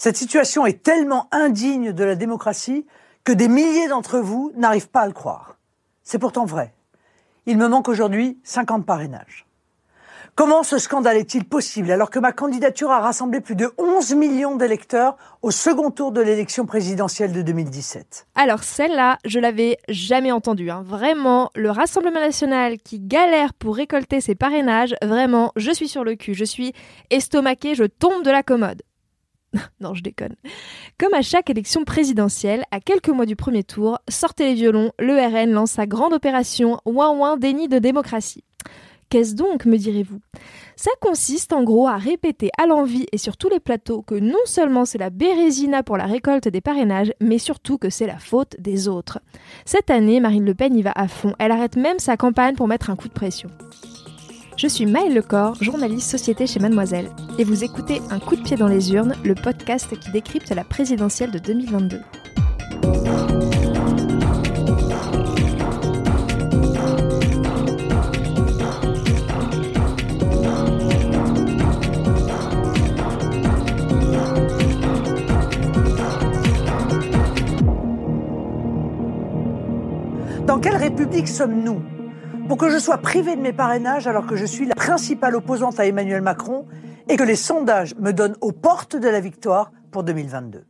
Cette situation est tellement indigne de la démocratie que des milliers d'entre vous n'arrivent pas à le croire. C'est pourtant vrai. Il me manque aujourd'hui 50 parrainages. Comment ce scandale est-il possible alors que ma candidature a rassemblé plus de 11 millions d'électeurs au second tour de l'élection présidentielle de 2017 Alors celle-là, je l'avais jamais entendue. Hein. Vraiment, le Rassemblement national qui galère pour récolter ses parrainages, vraiment, je suis sur le cul, je suis estomaquée, je tombe de la commode. non, je déconne. Comme à chaque élection présidentielle, à quelques mois du premier tour, sortez les violons, le RN lance sa grande opération Ouin Ouin déni de démocratie. Qu'est-ce donc, me direz-vous? Ça consiste en gros à répéter à l'envi et sur tous les plateaux que non seulement c'est la bérésina pour la récolte des parrainages, mais surtout que c'est la faute des autres. Cette année, Marine Le Pen y va à fond. Elle arrête même sa campagne pour mettre un coup de pression. Je suis Maëlle Lecor, journaliste société chez Mademoiselle, et vous écoutez Un coup de pied dans les urnes, le podcast qui décrypte la présidentielle de 2022. Dans quelle république sommes-nous? Pour que je sois privé de mes parrainages alors que je suis la principale opposante à Emmanuel Macron et que les sondages me donnent aux portes de la victoire pour 2022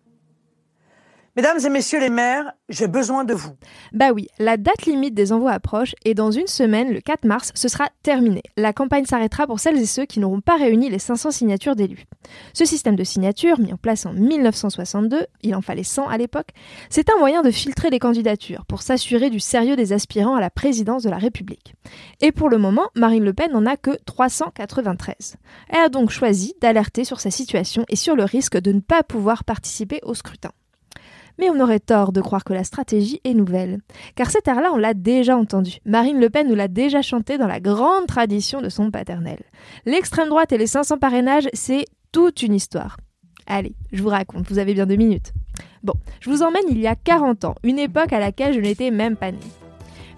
Mesdames et messieurs les maires, j'ai besoin de vous. Bah oui, la date limite des envois approche et dans une semaine, le 4 mars, ce sera terminé. La campagne s'arrêtera pour celles et ceux qui n'auront pas réuni les 500 signatures d'élus. Ce système de signature, mis en place en 1962, il en fallait 100 à l'époque, c'est un moyen de filtrer les candidatures pour s'assurer du sérieux des aspirants à la présidence de la République. Et pour le moment, Marine Le Pen n'en a que 393. Elle a donc choisi d'alerter sur sa situation et sur le risque de ne pas pouvoir participer au scrutin. Mais on aurait tort de croire que la stratégie est nouvelle. Car cet air-là, on l'a déjà entendu. Marine Le Pen nous l'a déjà chanté dans la grande tradition de son paternel. L'extrême droite et les 500 parrainages, c'est toute une histoire. Allez, je vous raconte, vous avez bien deux minutes. Bon, je vous emmène il y a 40 ans, une époque à laquelle je n'étais même pas née.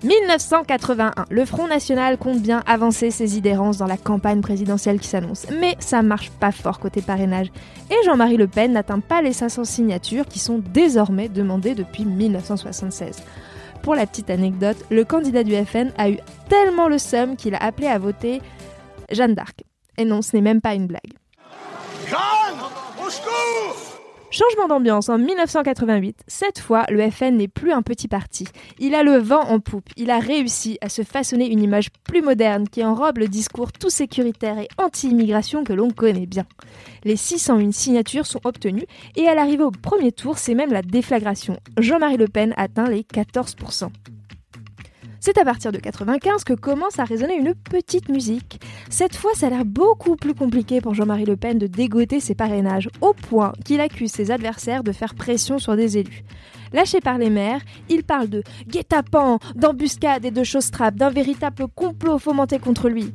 1981, le Front National compte bien avancer ses idérances dans la campagne présidentielle qui s'annonce. Mais ça marche pas fort côté parrainage. Et Jean-Marie Le Pen n'atteint pas les 500 signatures qui sont désormais demandées depuis 1976. Pour la petite anecdote, le candidat du FN a eu tellement le seum qu'il a appelé à voter Jeanne d'Arc. Et non, ce n'est même pas une blague. Jeanne Changement d'ambiance en 1988. Cette fois, le FN n'est plus un petit parti. Il a le vent en poupe. Il a réussi à se façonner une image plus moderne qui enrobe le discours tout sécuritaire et anti-immigration que l'on connaît bien. Les 601 signatures sont obtenues et à l'arrivée au premier tour, c'est même la déflagration. Jean-Marie Le Pen atteint les 14%. C'est à partir de 95 que commence à résonner une petite musique. Cette fois, ça a l'air beaucoup plus compliqué pour Jean-Marie Le Pen de dégoter ses parrainages, au point qu'il accuse ses adversaires de faire pression sur des élus. Lâché par les maires, il parle de guet-apens, d'embuscade et de choses trappes, d'un véritable complot fomenté contre lui.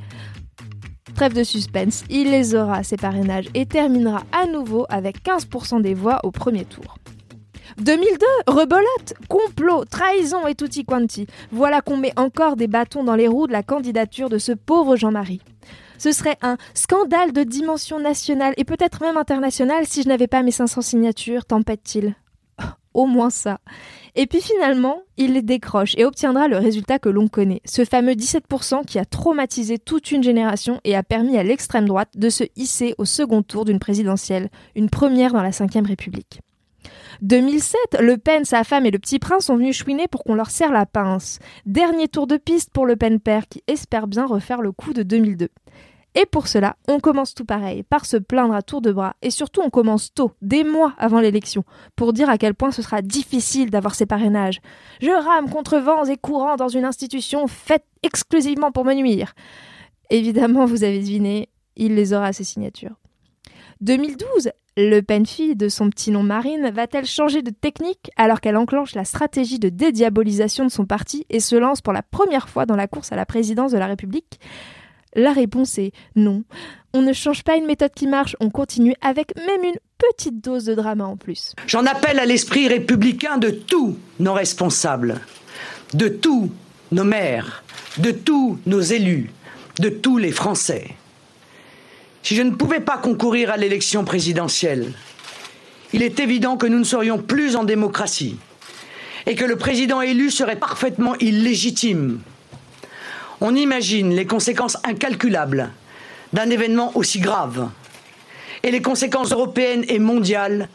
Trêve de suspense, il les aura, ses parrainages, et terminera à nouveau avec 15% des voix au premier tour. 2002, rebolote, complot, trahison et tutti quanti. Voilà qu'on met encore des bâtons dans les roues de la candidature de ce pauvre Jean-Marie. Ce serait un scandale de dimension nationale et peut-être même internationale si je n'avais pas mes 500 signatures, tempête-t-il. Au moins ça. Et puis finalement, il les décroche et obtiendra le résultat que l'on connaît, ce fameux 17% qui a traumatisé toute une génération et a permis à l'extrême droite de se hisser au second tour d'une présidentielle, une première dans la Ve République. 2007, Le Pen, sa femme et le petit prince sont venus chouiner pour qu'on leur serre la pince. Dernier tour de piste pour Le Pen père qui espère bien refaire le coup de 2002. Et pour cela, on commence tout pareil, par se plaindre à tour de bras, et surtout on commence tôt, des mois avant l'élection, pour dire à quel point ce sera difficile d'avoir ces parrainages. Je rame contre vents et courants dans une institution faite exclusivement pour me nuire. Évidemment, vous avez deviné, il les aura ces signatures. 2012, le Pen-fille de son petit nom Marine va-t-elle changer de technique alors qu'elle enclenche la stratégie de dédiabolisation de son parti et se lance pour la première fois dans la course à la présidence de la République? La réponse est non. On ne change pas une méthode qui marche, on continue avec même une petite dose de drama en plus. J'en appelle à l'esprit républicain de tous nos responsables, de tous nos maires, de tous nos élus, de tous les Français si je ne pouvais pas concourir à l'élection présidentielle, il est évident que nous ne serions plus en démocratie et que le président élu serait parfaitement illégitime. On imagine les conséquences incalculables d'un événement aussi grave et les conséquences européennes et mondiales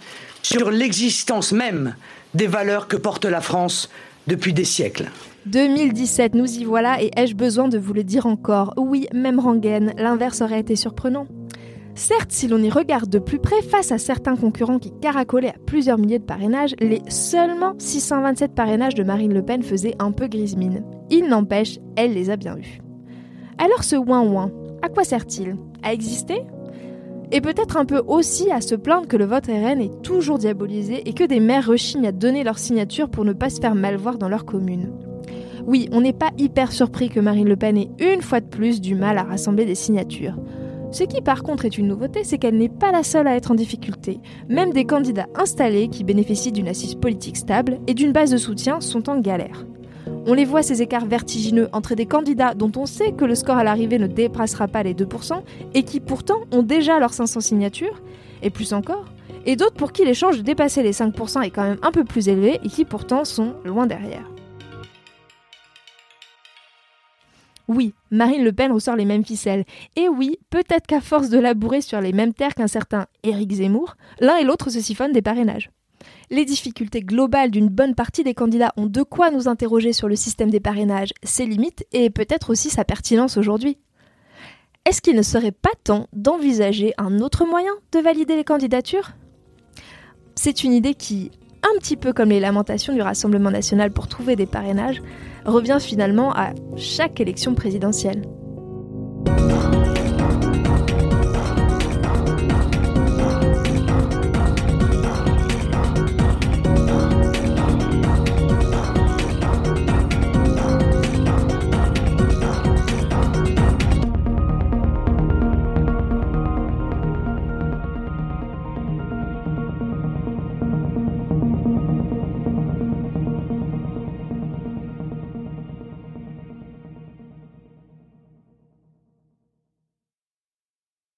sur l'existence même des valeurs que porte la France depuis des siècles. 2017, nous y voilà et ai-je besoin de vous le dire encore? Oui, même rengaine, l'inverse aurait été surprenant. Certes, si l'on y regarde de plus près, face à certains concurrents qui caracolaient à plusieurs milliers de parrainages, les seulement 627 parrainages de Marine Le Pen faisaient un peu grise mine. Il n'empêche, elle les a bien eus. Alors ce ouin-ouin, à quoi sert-il? À exister? Et peut-être un peu aussi à se plaindre que le vote RN est toujours diabolisé et que des maires rechignent à donner leur signature pour ne pas se faire mal voir dans leur commune. Oui, on n'est pas hyper surpris que Marine Le Pen ait une fois de plus du mal à rassembler des signatures. Ce qui par contre est une nouveauté, c'est qu'elle n'est pas la seule à être en difficulté. Même des candidats installés qui bénéficient d'une assise politique stable et d'une base de soutien sont en galère. On les voit ces écarts vertigineux entre des candidats dont on sait que le score à l'arrivée ne dépassera pas les 2% et qui pourtant ont déjà leurs 500 signatures, et plus encore, et d'autres pour qui l'échange de dépasser les 5% est quand même un peu plus élevé et qui pourtant sont loin derrière. Oui, Marine Le Pen ressort les mêmes ficelles. Et oui, peut-être qu'à force de labourer sur les mêmes terres qu'un certain Éric Zemmour, l'un et l'autre se siphonnent des parrainages. Les difficultés globales d'une bonne partie des candidats ont de quoi nous interroger sur le système des parrainages, ses limites et peut-être aussi sa pertinence aujourd'hui. Est-ce qu'il ne serait pas temps d'envisager un autre moyen de valider les candidatures? C'est une idée qui, un petit peu comme les lamentations du Rassemblement national pour trouver des parrainages, revient finalement à chaque élection présidentielle.